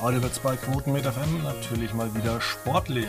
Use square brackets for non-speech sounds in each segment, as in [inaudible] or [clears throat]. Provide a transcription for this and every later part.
Heute wird es bei Quoten mit FM natürlich mal wieder sportlich.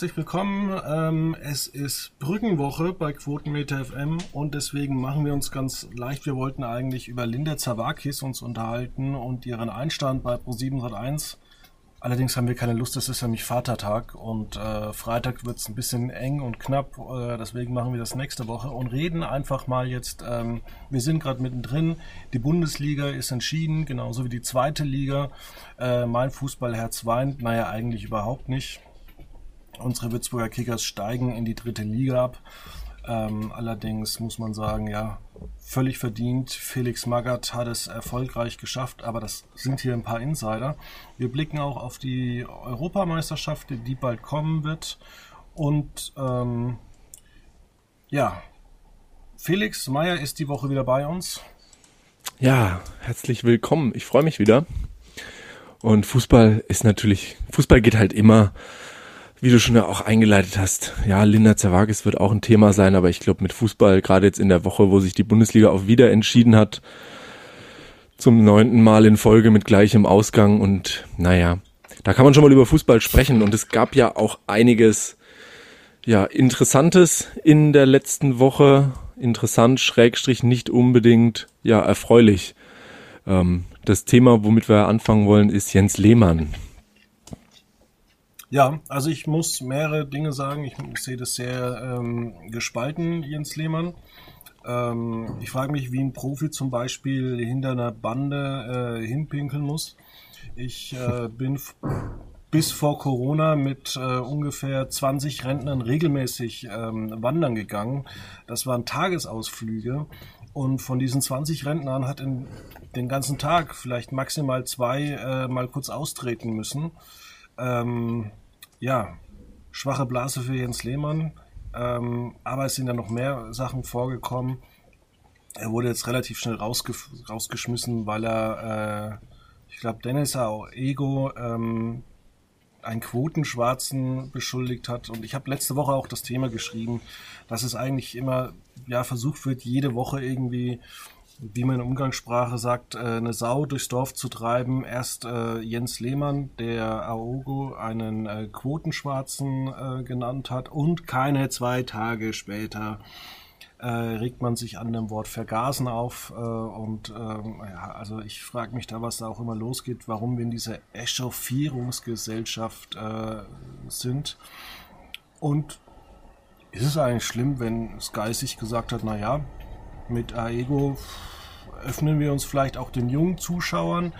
Herzlich willkommen. Ähm, es ist Brückenwoche bei Quotenmeter FM und deswegen machen wir uns ganz leicht. Wir wollten eigentlich über Linda Zawakis uns unterhalten und ihren Einstand bei Pro701. Allerdings haben wir keine Lust, es ist nämlich Vatertag und äh, Freitag wird es ein bisschen eng und knapp, äh, deswegen machen wir das nächste Woche und reden einfach mal jetzt, ähm, wir sind gerade mittendrin, die Bundesliga ist entschieden, genauso wie die zweite Liga. Äh, mein Fußballherz weint, naja eigentlich überhaupt nicht. Unsere Würzburger Kickers steigen in die dritte Liga ab. Ähm, allerdings muss man sagen, ja, völlig verdient. Felix Magath hat es erfolgreich geschafft, aber das sind hier ein paar Insider. Wir blicken auch auf die Europameisterschaft, die bald kommen wird. Und ähm, ja, Felix Meyer ist die Woche wieder bei uns. Ja, herzlich willkommen. Ich freue mich wieder. Und Fußball ist natürlich, Fußball geht halt immer wie du schon auch eingeleitet hast, ja, Linda Zerwagis wird auch ein Thema sein, aber ich glaube mit Fußball, gerade jetzt in der Woche, wo sich die Bundesliga auch wieder entschieden hat, zum neunten Mal in Folge mit gleichem Ausgang und naja, da kann man schon mal über Fußball sprechen und es gab ja auch einiges, ja, Interessantes in der letzten Woche, interessant, schrägstrich nicht unbedingt, ja, erfreulich. Ähm, das Thema, womit wir anfangen wollen, ist Jens Lehmann. Ja, also ich muss mehrere Dinge sagen. Ich, ich sehe das sehr ähm, gespalten, Jens Lehmann. Ähm, ich frage mich, wie ein Profi zum Beispiel hinter einer Bande äh, hinpinkeln muss. Ich äh, bin bis vor Corona mit äh, ungefähr 20 Rentnern regelmäßig ähm, wandern gegangen. Das waren Tagesausflüge. Und von diesen 20 Rentnern hat in den ganzen Tag vielleicht maximal zwei äh, mal kurz austreten müssen. Ähm, ja, schwache Blase für Jens Lehmann. Ähm, aber es sind ja noch mehr Sachen vorgekommen. Er wurde jetzt relativ schnell rausge rausgeschmissen, weil er, äh, ich glaube, Dennis Ego ähm, einen Quotenschwarzen beschuldigt hat. Und ich habe letzte Woche auch das Thema geschrieben, dass es eigentlich immer ja versucht wird, jede Woche irgendwie wie man in Umgangssprache sagt, äh, eine Sau durchs Dorf zu treiben. Erst äh, Jens Lehmann, der Aogo einen äh, Quotenschwarzen genannt hat und keine zwei Tage später regt man sich an dem Wort Vergasen auf. Und ähm, ja, also ich frage mich da, was da auch immer losgeht, warum wir in dieser Echauffierungsgesellschaft sind. Und ist es eigentlich schlimm, wenn Sky sich gesagt hat, naja, mit Aego öffnen wir uns vielleicht auch den jungen Zuschauern,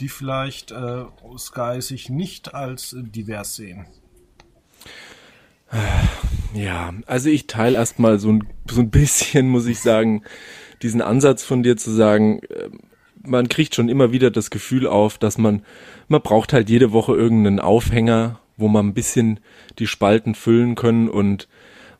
die vielleicht äh, Sky sich nicht als divers sehen. Ja, also ich teile erstmal so ein, so ein bisschen, muss ich sagen, diesen Ansatz von dir zu sagen, äh, man kriegt schon immer wieder das Gefühl auf, dass man, man braucht halt jede Woche irgendeinen Aufhänger, wo man ein bisschen die Spalten füllen können und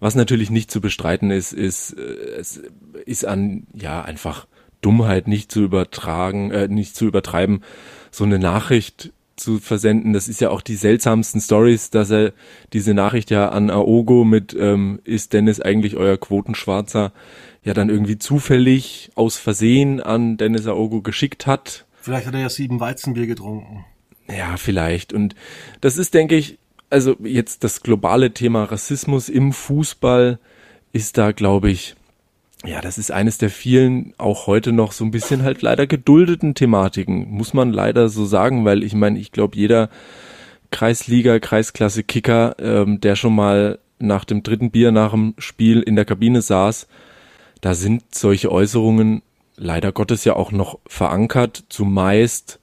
was natürlich nicht zu bestreiten ist, ist, äh, es ist an, ja, einfach Dummheit nicht zu übertragen, äh, nicht zu übertreiben, so eine Nachricht zu versenden. Das ist ja auch die seltsamsten Stories, dass er diese Nachricht ja an Aogo mit ähm, ist Dennis eigentlich euer Quotenschwarzer ja dann irgendwie zufällig aus Versehen an Dennis Aogo geschickt hat. Vielleicht hat er ja sieben Weizenbier getrunken. Ja, vielleicht. Und das ist, denke ich, also jetzt das globale Thema Rassismus im Fußball ist da, glaube ich, ja, das ist eines der vielen, auch heute noch so ein bisschen halt leider geduldeten Thematiken, muss man leider so sagen, weil ich meine, ich glaube, jeder Kreisliga, Kreisklasse-Kicker, ähm, der schon mal nach dem dritten Bier nach dem Spiel in der Kabine saß, da sind solche Äußerungen leider Gottes ja auch noch verankert, zumeist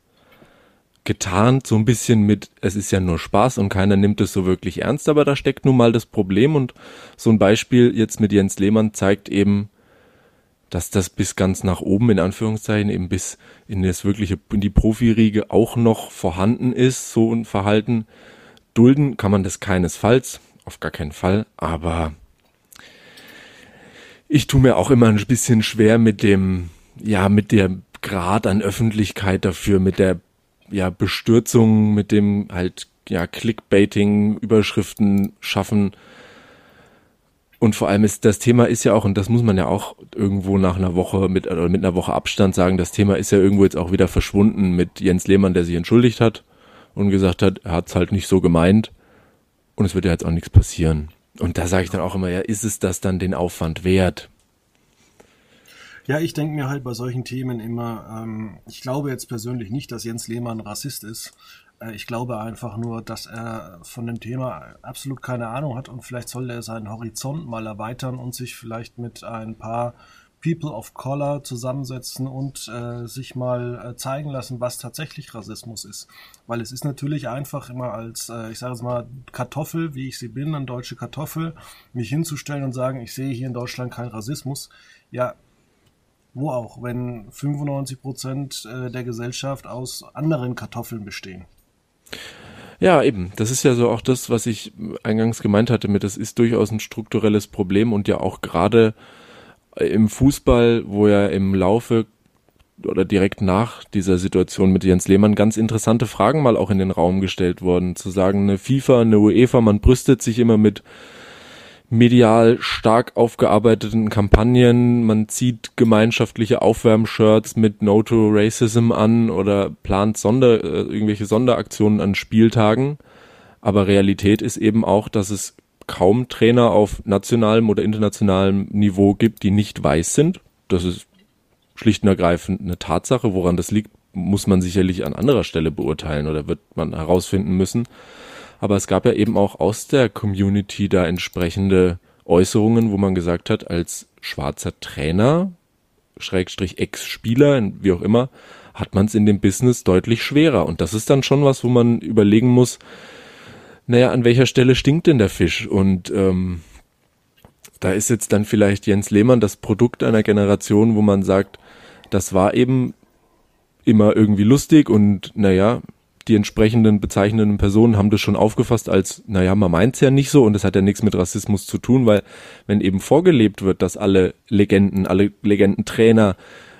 getarnt so ein bisschen mit, es ist ja nur Spaß und keiner nimmt es so wirklich ernst, aber da steckt nun mal das Problem und so ein Beispiel jetzt mit Jens Lehmann zeigt eben, dass das bis ganz nach oben in Anführungszeichen eben bis in das wirkliche in die Profiriege auch noch vorhanden ist, so ein Verhalten. Dulden kann man das keinesfalls, auf gar keinen Fall, aber ich tue mir auch immer ein bisschen schwer mit dem, ja, mit der Grad an Öffentlichkeit dafür, mit der ja Bestürzung, mit dem halt ja Clickbaiting, Überschriften schaffen und vor allem ist das Thema ist ja auch, und das muss man ja auch irgendwo nach einer Woche mit, oder mit einer Woche Abstand sagen, das Thema ist ja irgendwo jetzt auch wieder verschwunden mit Jens Lehmann, der sich entschuldigt hat und gesagt hat, er hat es halt nicht so gemeint und es wird ja jetzt auch nichts passieren. Und da sage ich dann auch immer, ja, ist es das dann den Aufwand wert? Ja, ich denke mir halt bei solchen Themen immer, ähm, ich glaube jetzt persönlich nicht, dass Jens Lehmann Rassist ist. Äh, ich glaube einfach nur, dass er von dem Thema absolut keine Ahnung hat und vielleicht soll er seinen Horizont mal erweitern und sich vielleicht mit ein paar People of Color zusammensetzen und äh, sich mal äh, zeigen lassen, was tatsächlich Rassismus ist. Weil es ist natürlich einfach immer als, äh, ich sage es mal, Kartoffel, wie ich sie bin, eine deutsche Kartoffel, mich hinzustellen und sagen, ich sehe hier in Deutschland keinen Rassismus. Ja, wo auch, wenn 95 Prozent äh, der Gesellschaft aus anderen Kartoffeln bestehen. Ja, eben. Das ist ja so auch das, was ich eingangs gemeint hatte mit, das ist durchaus ein strukturelles Problem und ja auch gerade im Fußball, wo ja im Laufe oder direkt nach dieser Situation mit Jens Lehmann ganz interessante Fragen mal auch in den Raum gestellt wurden. Zu sagen, eine FIFA, eine UEFA, man brüstet sich immer mit medial stark aufgearbeiteten Kampagnen. Man zieht gemeinschaftliche Aufwärmshirts mit No to Racism an oder plant Sonder, äh, irgendwelche Sonderaktionen an Spieltagen. Aber Realität ist eben auch, dass es kaum Trainer auf nationalem oder internationalem Niveau gibt, die nicht weiß sind. Das ist schlicht und ergreifend eine Tatsache. Woran das liegt, muss man sicherlich an anderer Stelle beurteilen oder wird man herausfinden müssen. Aber es gab ja eben auch aus der Community da entsprechende Äußerungen, wo man gesagt hat, als schwarzer Trainer, Schrägstrich Ex-Spieler, wie auch immer, hat man es in dem Business deutlich schwerer. Und das ist dann schon was, wo man überlegen muss, naja, an welcher Stelle stinkt denn der Fisch? Und ähm, da ist jetzt dann vielleicht Jens Lehmann das Produkt einer Generation, wo man sagt, das war eben immer irgendwie lustig und naja, die entsprechenden bezeichnenden Personen haben das schon aufgefasst als, naja, man meint's ja nicht so und das hat ja nichts mit Rassismus zu tun, weil wenn eben vorgelebt wird, dass alle Legenden, alle Legendentrainer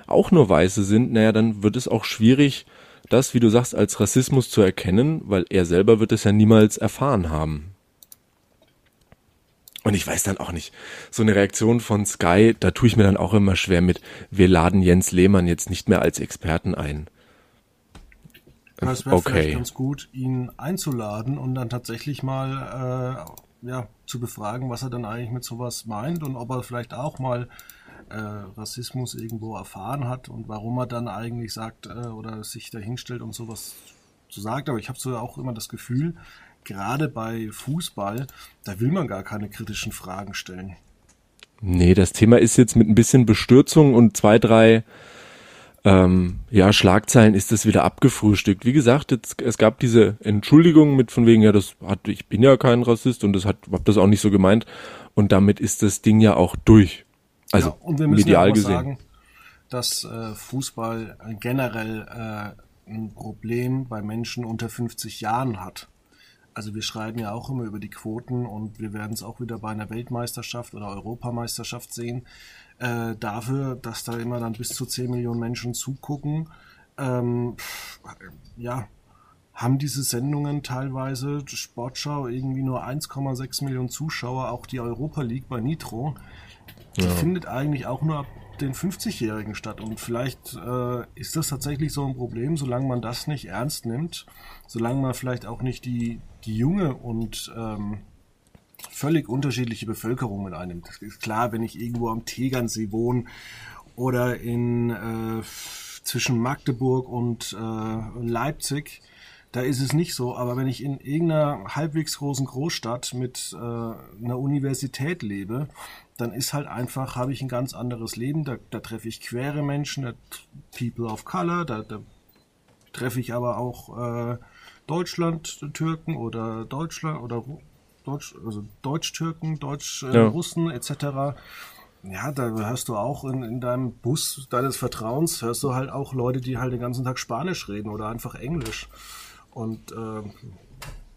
auch nur Weiße sind, naja, dann wird es auch schwierig, das, wie du sagst, als Rassismus zu erkennen, weil er selber wird es ja niemals erfahren haben. Und ich weiß dann auch nicht, so eine Reaktion von Sky, da tue ich mir dann auch immer schwer mit, wir laden Jens Lehmann jetzt nicht mehr als Experten ein. Es wäre okay. vielleicht ganz gut, ihn einzuladen und dann tatsächlich mal äh, ja, zu befragen, was er dann eigentlich mit sowas meint und ob er vielleicht auch mal äh, Rassismus irgendwo erfahren hat und warum er dann eigentlich sagt äh, oder sich dahinstellt und sowas zu sagen. Aber ich habe so auch immer das Gefühl, gerade bei Fußball, da will man gar keine kritischen Fragen stellen. Nee, das Thema ist jetzt mit ein bisschen Bestürzung und zwei, drei ähm, ja, Schlagzeilen ist das wieder abgefrühstückt. Wie gesagt, jetzt, es gab diese Entschuldigung mit von wegen, ja, das hat, ich bin ja kein Rassist und das hat, hab das auch nicht so gemeint. Und damit ist das Ding ja auch durch. Also ja, und wir müssen medial ja gesehen. Sagen, dass äh, Fußball generell äh, ein Problem bei Menschen unter 50 Jahren hat. Also wir schreiben ja auch immer über die Quoten und wir werden es auch wieder bei einer Weltmeisterschaft oder Europameisterschaft sehen äh, dafür, dass da immer dann bis zu 10 Millionen Menschen zugucken, ähm, ja, haben diese Sendungen teilweise, Sportschau, irgendwie nur 1,6 Millionen Zuschauer, auch die Europa League bei Nitro, die ja. findet eigentlich auch nur ab den 50-Jährigen statt. Und vielleicht äh, ist das tatsächlich so ein Problem, solange man das nicht ernst nimmt, solange man vielleicht auch nicht die, die junge und ähm, völlig unterschiedliche Bevölkerung mit einem. Das ist klar, wenn ich irgendwo am Tegernsee wohne oder in äh, zwischen Magdeburg und äh, Leipzig, da ist es nicht so. Aber wenn ich in irgendeiner halbwegs großen Großstadt mit äh, einer Universität lebe, dann ist halt einfach, habe ich ein ganz anderes Leben. Da, da treffe ich queere Menschen, People of Color, da, da treffe ich aber auch äh, Deutschland-Türken oder Deutschland oder Deutsch, also Deutsch-Türken, Deutsch-Russen äh, ja. etc. Ja, da hörst du auch in, in deinem Bus deines Vertrauens, hörst du halt auch Leute, die halt den ganzen Tag Spanisch reden oder einfach Englisch. Und äh,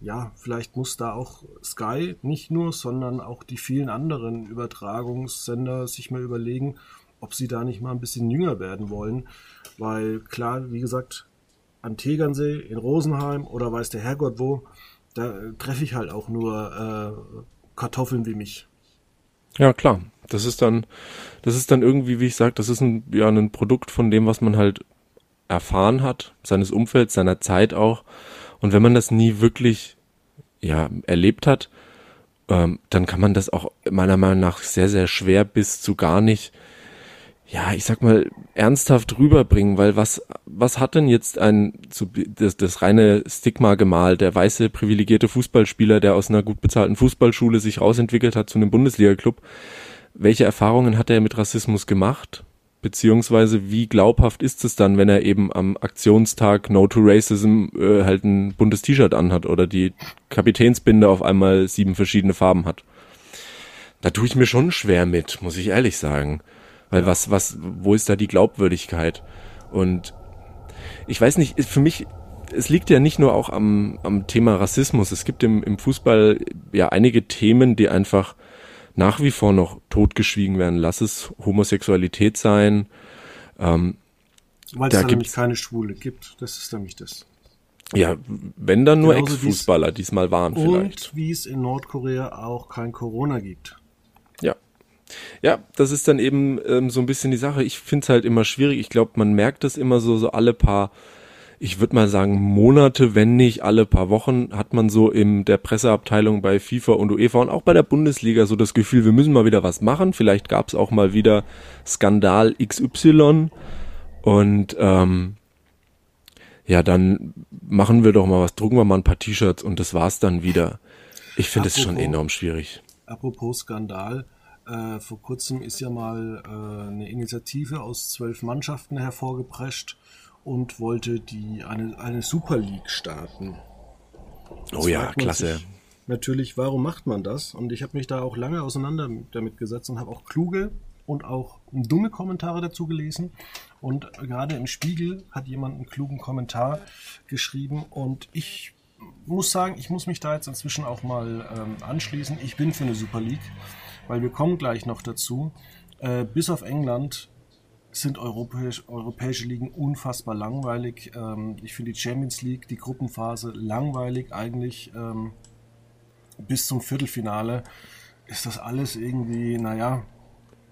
ja, vielleicht muss da auch Sky nicht nur, sondern auch die vielen anderen Übertragungssender sich mal überlegen, ob sie da nicht mal ein bisschen jünger werden wollen. Weil klar, wie gesagt, am Tegernsee, in Rosenheim oder weiß der Herrgott wo, da treffe ich halt auch nur äh, Kartoffeln wie mich. Ja, klar. Das ist dann, das ist dann irgendwie, wie ich sage, das ist ein, ja, ein Produkt von dem, was man halt erfahren hat, seines Umfelds, seiner Zeit auch. Und wenn man das nie wirklich, ja, erlebt hat, ähm, dann kann man das auch meiner Meinung nach sehr, sehr schwer bis zu gar nicht ja, ich sag mal, ernsthaft rüberbringen, weil was, was hat denn jetzt ein, das, das reine Stigma gemalt, der weiße privilegierte Fußballspieler, der aus einer gut bezahlten Fußballschule sich rausentwickelt hat zu einem Bundesliga-Club, welche Erfahrungen hat er mit Rassismus gemacht? Beziehungsweise wie glaubhaft ist es dann, wenn er eben am Aktionstag No to Racism äh, halt ein buntes T-Shirt anhat oder die Kapitänsbinde auf einmal sieben verschiedene Farben hat? Da tue ich mir schon schwer mit, muss ich ehrlich sagen. Weil was, was, wo ist da die Glaubwürdigkeit? Und ich weiß nicht, für mich, es liegt ja nicht nur auch am, am Thema Rassismus. Es gibt im, im Fußball ja einige Themen, die einfach nach wie vor noch totgeschwiegen werden. Lass es Homosexualität sein. Ähm, Weil es da nämlich keine Schwule gibt. Das ist nämlich das. Ja, wenn dann nur Ex-Fußballer diesmal waren vielleicht. Und wie es in Nordkorea auch kein Corona gibt. Ja. Ja, das ist dann eben ähm, so ein bisschen die Sache. Ich finde es halt immer schwierig. Ich glaube, man merkt das immer so, so alle paar, ich würde mal sagen, Monate, wenn nicht alle paar Wochen, hat man so in der Presseabteilung bei FIFA und UEFA und auch bei der Bundesliga so das Gefühl, wir müssen mal wieder was machen. Vielleicht gab es auch mal wieder Skandal XY. Und ähm, ja, dann machen wir doch mal was, drucken wir mal ein paar T-Shirts und das war's dann wieder. Ich finde es schon enorm schwierig. Apropos Skandal, äh, vor kurzem ist ja mal äh, eine Initiative aus zwölf Mannschaften hervorgeprescht und wollte die eine, eine Super League starten. oh ja, klasse. Natürlich, warum macht man das? Und ich habe mich da auch lange auseinander damit gesetzt und habe auch kluge und auch dumme Kommentare dazu gelesen. Und gerade im Spiegel hat jemand einen klugen Kommentar geschrieben und ich muss sagen, ich muss mich da jetzt inzwischen auch mal ähm, anschließen. Ich bin für eine Super League weil wir kommen gleich noch dazu. Äh, bis auf England sind europäisch, europäische Ligen unfassbar langweilig. Ähm, ich finde die Champions League, die Gruppenphase langweilig eigentlich. Ähm, bis zum Viertelfinale ist das alles irgendwie, naja,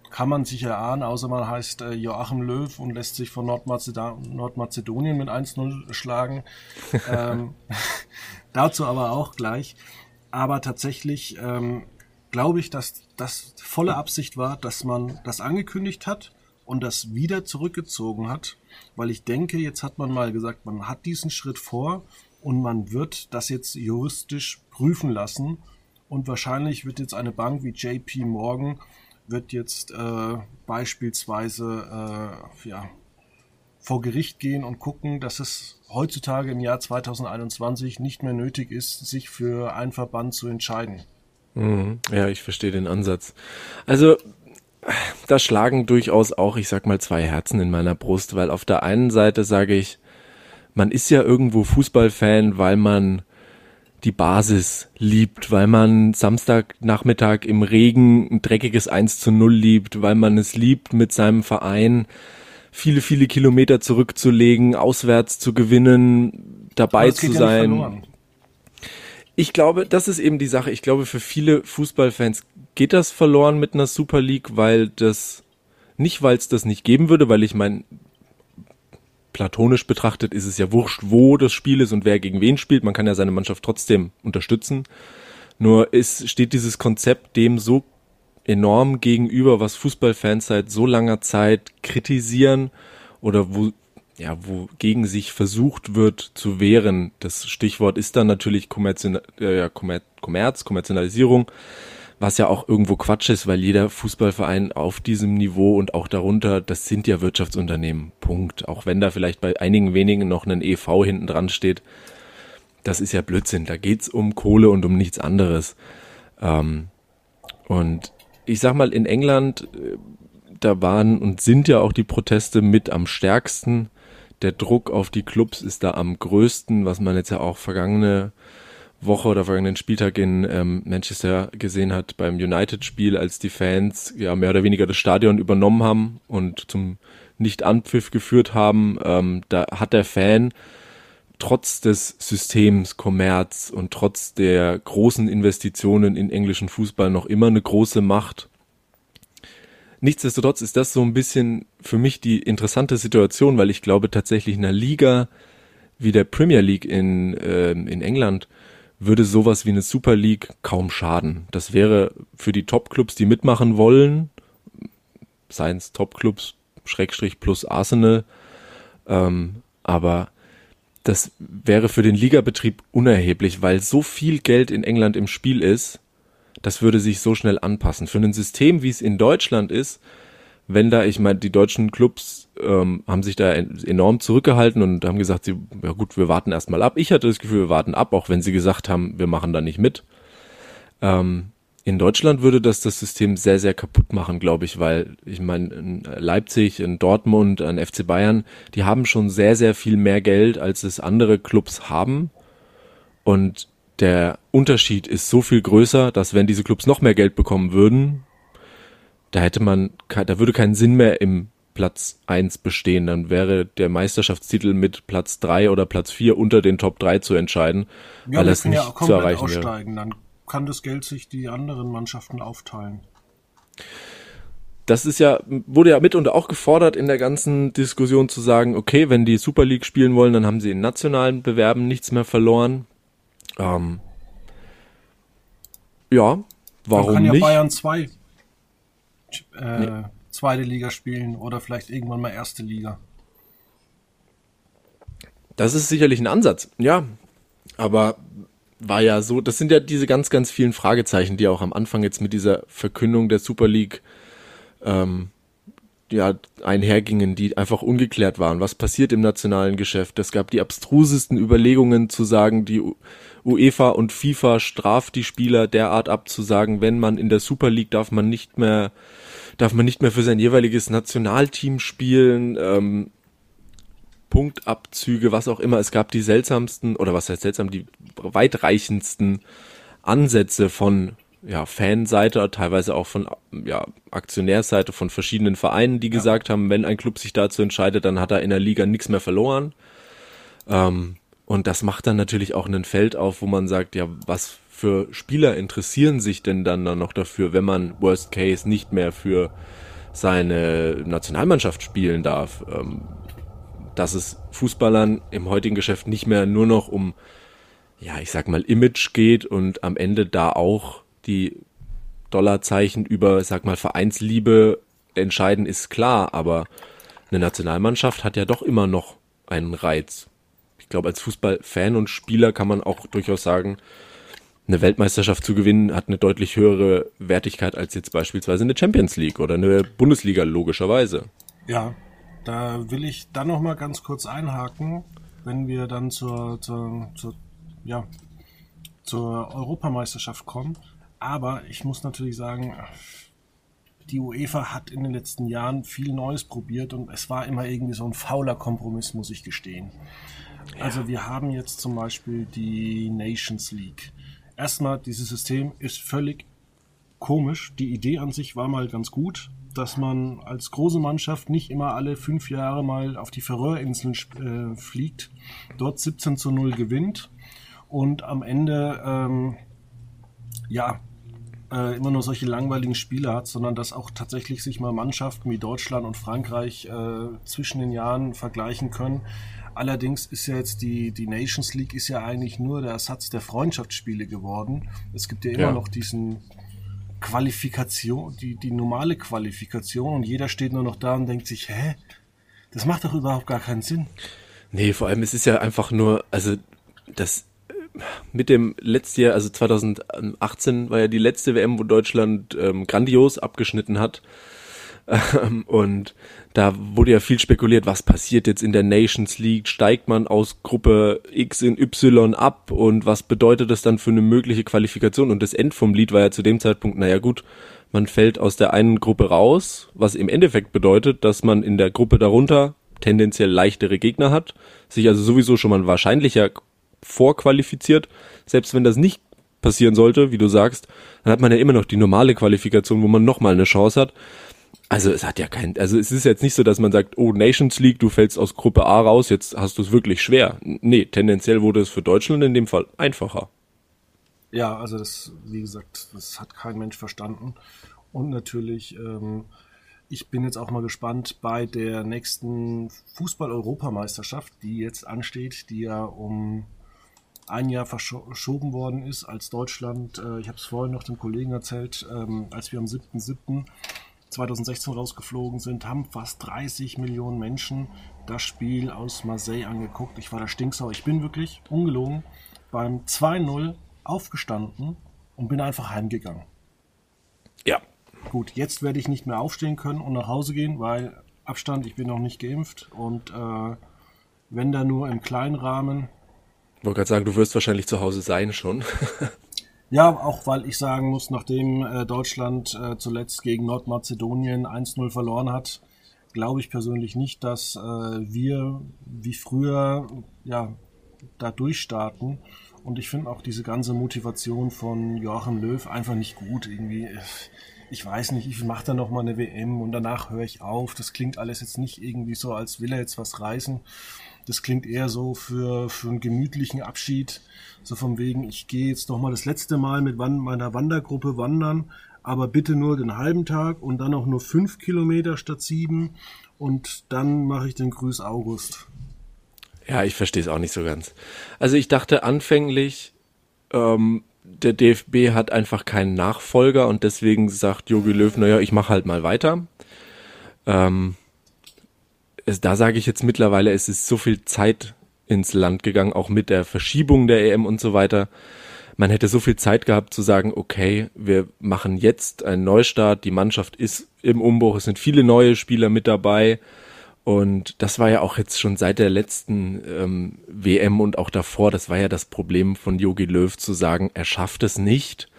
kann man sich erahnen, außer man heißt äh, Joachim Löw und lässt sich von Nordmazedon Nordmazedonien mit 1-0 schlagen. [laughs] ähm, [laughs] dazu aber auch gleich. Aber tatsächlich ähm, glaube ich, dass das volle Absicht war, dass man das angekündigt hat und das wieder zurückgezogen hat, weil ich denke, jetzt hat man mal gesagt, man hat diesen Schritt vor und man wird das jetzt juristisch prüfen lassen und wahrscheinlich wird jetzt eine Bank wie JP Morgan wird jetzt äh, beispielsweise äh, ja, vor Gericht gehen und gucken, dass es heutzutage im Jahr 2021 nicht mehr nötig ist, sich für einen Verband zu entscheiden. Mhm. Ja, ich verstehe den Ansatz. Also, da schlagen durchaus auch, ich sag mal, zwei Herzen in meiner Brust, weil auf der einen Seite sage ich, man ist ja irgendwo Fußballfan, weil man die Basis liebt, weil man Samstagnachmittag im Regen ein dreckiges 1 zu 0 liebt, weil man es liebt, mit seinem Verein viele, viele Kilometer zurückzulegen, auswärts zu gewinnen, dabei zu sein. Ich glaube, das ist eben die Sache. Ich glaube, für viele Fußballfans geht das verloren mit einer Super League, weil das nicht, weil es das nicht geben würde, weil ich meine, platonisch betrachtet ist es ja wurscht, wo das Spiel ist und wer gegen wen spielt. Man kann ja seine Mannschaft trotzdem unterstützen. Nur ist, steht dieses Konzept dem so enorm gegenüber, was Fußballfans seit so langer Zeit kritisieren oder wo ja, wogegen sich versucht wird zu wehren. Das Stichwort ist dann natürlich Kommerzial, äh, Kommerz, Kommerzialisierung. was ja auch irgendwo Quatsch ist, weil jeder Fußballverein auf diesem Niveau und auch darunter, das sind ja Wirtschaftsunternehmen. Punkt. Auch wenn da vielleicht bei einigen wenigen noch ein EV hinten dran steht, das ist ja Blödsinn. Da geht's um Kohle und um nichts anderes. Ähm, und ich sag mal, in England, äh, da waren und sind ja auch die Proteste mit am stärksten. Der Druck auf die Clubs ist da am größten, was man jetzt ja auch vergangene Woche oder vergangenen Spieltag in ähm, Manchester gesehen hat beim United-Spiel, als die Fans ja mehr oder weniger das Stadion übernommen haben und zum Nicht-Anpfiff geführt haben. Ähm, da hat der Fan trotz des Systems Kommerz und trotz der großen Investitionen in englischen Fußball noch immer eine große Macht. Nichtsdestotrotz ist das so ein bisschen für mich die interessante Situation, weil ich glaube tatsächlich in einer Liga wie der Premier League in, äh, in England würde sowas wie eine Super League kaum schaden. Das wäre für die Top-Clubs, die mitmachen wollen, seien es Top-Clubs, Schrägstrich plus Arsenal, ähm, aber das wäre für den Ligabetrieb unerheblich, weil so viel Geld in England im Spiel ist, das würde sich so schnell anpassen. Für ein System, wie es in Deutschland ist, wenn da, ich meine, die deutschen Clubs ähm, haben sich da enorm zurückgehalten und haben gesagt, sie, ja gut, wir warten erstmal ab. Ich hatte das Gefühl, wir warten ab, auch wenn sie gesagt haben, wir machen da nicht mit. Ähm, in Deutschland würde das das System sehr, sehr kaputt machen, glaube ich, weil ich meine, in Leipzig, in Dortmund, an FC Bayern, die haben schon sehr, sehr viel mehr Geld, als es andere Clubs haben. Und der Unterschied ist so viel größer, dass wenn diese Clubs noch mehr Geld bekommen würden, da hätte man, da würde kein Sinn mehr im Platz eins bestehen. Dann wäre der Meisterschaftstitel mit Platz drei oder Platz vier unter den Top drei zu entscheiden, ja, weil es nicht ja zu erreichen aussteigen. wäre. Dann kann das Geld sich die anderen Mannschaften aufteilen. Das ist ja, wurde ja mit und auch gefordert in der ganzen Diskussion zu sagen, okay, wenn die Super League spielen wollen, dann haben sie in nationalen Bewerben nichts mehr verloren. Ähm, ja, warum dann kann ja nicht? Bayern 2 äh, nee. zweite Liga spielen oder vielleicht irgendwann mal erste Liga. Das ist sicherlich ein Ansatz, ja. Aber war ja so, das sind ja diese ganz, ganz vielen Fragezeichen, die auch am Anfang jetzt mit dieser Verkündung der Super League ähm, ja, einhergingen, die einfach ungeklärt waren. Was passiert im nationalen Geschäft? Es gab die abstrusesten Überlegungen zu sagen, die UEFA und FIFA straft die Spieler derart abzusagen, wenn man in der Super League darf man nicht mehr darf man nicht mehr für sein jeweiliges Nationalteam spielen, ähm, Punktabzüge, was auch immer. Es gab die seltsamsten, oder was heißt seltsam, die weitreichendsten Ansätze von ja, Fanseite, teilweise auch von ja, Aktionärseite von verschiedenen Vereinen, die ja. gesagt haben, wenn ein Club sich dazu entscheidet, dann hat er in der Liga nichts mehr verloren. Ähm, und das macht dann natürlich auch ein Feld auf, wo man sagt, ja, was für Spieler interessieren sich denn dann, dann noch dafür, wenn man Worst Case nicht mehr für seine Nationalmannschaft spielen darf? Ähm, dass es Fußballern im heutigen Geschäft nicht mehr nur noch um, ja, ich sag mal, Image geht und am Ende da auch die Dollarzeichen über, sag mal, Vereinsliebe entscheiden, ist klar, aber eine Nationalmannschaft hat ja doch immer noch einen Reiz. Ich glaube, als Fußballfan und Spieler kann man auch durchaus sagen, eine Weltmeisterschaft zu gewinnen, hat eine deutlich höhere Wertigkeit als jetzt beispielsweise eine Champions League oder eine Bundesliga, logischerweise. Ja, da will ich dann noch mal ganz kurz einhaken, wenn wir dann zur, zur, zur, ja, zur Europameisterschaft kommen. Aber ich muss natürlich sagen, die UEFA hat in den letzten Jahren viel Neues probiert und es war immer irgendwie so ein fauler Kompromiss, muss ich gestehen. Ja. Also wir haben jetzt zum Beispiel die Nations League erstmal, dieses System ist völlig komisch. Die Idee an sich war mal ganz gut, dass man als große Mannschaft nicht immer alle fünf Jahre mal auf die Färöerinseln äh, fliegt, dort 17 zu 0 gewinnt und am Ende ähm, ja äh, immer nur solche langweiligen Spiele hat, sondern dass auch tatsächlich sich mal Mannschaften wie Deutschland und Frankreich äh, zwischen den Jahren vergleichen können Allerdings ist ja jetzt die, die Nations League ist ja eigentlich nur der Ersatz der Freundschaftsspiele geworden. Es gibt ja immer ja. noch diesen Qualifikation, die, die normale Qualifikation und jeder steht nur noch da und denkt sich, hä? Das macht doch überhaupt gar keinen Sinn. Nee, vor allem es ist ja einfach nur, also das mit dem letzten Jahr, also 2018 war ja die letzte WM, wo Deutschland ähm, grandios abgeschnitten hat. [laughs] Ähm, und da wurde ja viel spekuliert, was passiert jetzt in der Nations League? Steigt man aus Gruppe X in Y ab? Und was bedeutet das dann für eine mögliche Qualifikation? Und das End vom Lied war ja zu dem Zeitpunkt, naja gut, man fällt aus der einen Gruppe raus, was im Endeffekt bedeutet, dass man in der Gruppe darunter tendenziell leichtere Gegner hat, sich also sowieso schon mal wahrscheinlicher vorqualifiziert. Selbst wenn das nicht passieren sollte, wie du sagst, dann hat man ja immer noch die normale Qualifikation, wo man nochmal eine Chance hat. Also es hat ja kein, also es ist jetzt nicht so, dass man sagt, oh Nations League, du fällst aus Gruppe A raus, jetzt hast du es wirklich schwer. Nee, tendenziell wurde es für Deutschland in dem Fall einfacher. Ja, also das, wie gesagt, das hat kein Mensch verstanden. Und natürlich, ähm, ich bin jetzt auch mal gespannt bei der nächsten Fußball-Europameisterschaft, die jetzt ansteht, die ja um ein Jahr verschoben worden ist, als Deutschland, äh, ich habe es vorhin noch dem Kollegen erzählt, ähm, als wir am 7.7. 2016 rausgeflogen sind, haben fast 30 Millionen Menschen das Spiel aus Marseille angeguckt. Ich war da stinksauer. Ich bin wirklich ungelogen beim 2-0 aufgestanden und bin einfach heimgegangen. Ja. Gut, jetzt werde ich nicht mehr aufstehen können und nach Hause gehen, weil Abstand, ich bin noch nicht geimpft und äh, wenn da nur im kleinen Rahmen. Wollte gerade sagen, du wirst wahrscheinlich zu Hause sein schon. [laughs] Ja, auch weil ich sagen muss, nachdem äh, Deutschland äh, zuletzt gegen Nordmazedonien 1-0 verloren hat, glaube ich persönlich nicht, dass äh, wir wie früher ja da durchstarten. Und ich finde auch diese ganze Motivation von Joachim Löw einfach nicht gut. Irgendwie, ich weiß nicht, ich mache da noch mal eine WM und danach höre ich auf. Das klingt alles jetzt nicht irgendwie so, als will er jetzt was reißen. Das klingt eher so für, für einen gemütlichen Abschied. So von wegen, ich gehe jetzt noch mal das letzte Mal mit meiner Wandergruppe wandern, aber bitte nur den halben Tag und dann auch nur fünf Kilometer statt sieben. Und dann mache ich den Grüß August. Ja, ich verstehe es auch nicht so ganz. Also ich dachte anfänglich, ähm, der DFB hat einfach keinen Nachfolger und deswegen sagt Jogi Löw, naja, ich mache halt mal weiter. Ähm, es, da sage ich jetzt mittlerweile, es ist so viel Zeit ins Land gegangen, auch mit der Verschiebung der EM und so weiter. Man hätte so viel Zeit gehabt zu sagen, okay, wir machen jetzt einen Neustart, die Mannschaft ist im Umbruch, es sind viele neue Spieler mit dabei. Und das war ja auch jetzt schon seit der letzten ähm, WM und auch davor, das war ja das Problem von Yogi Löw zu sagen, er schafft es nicht,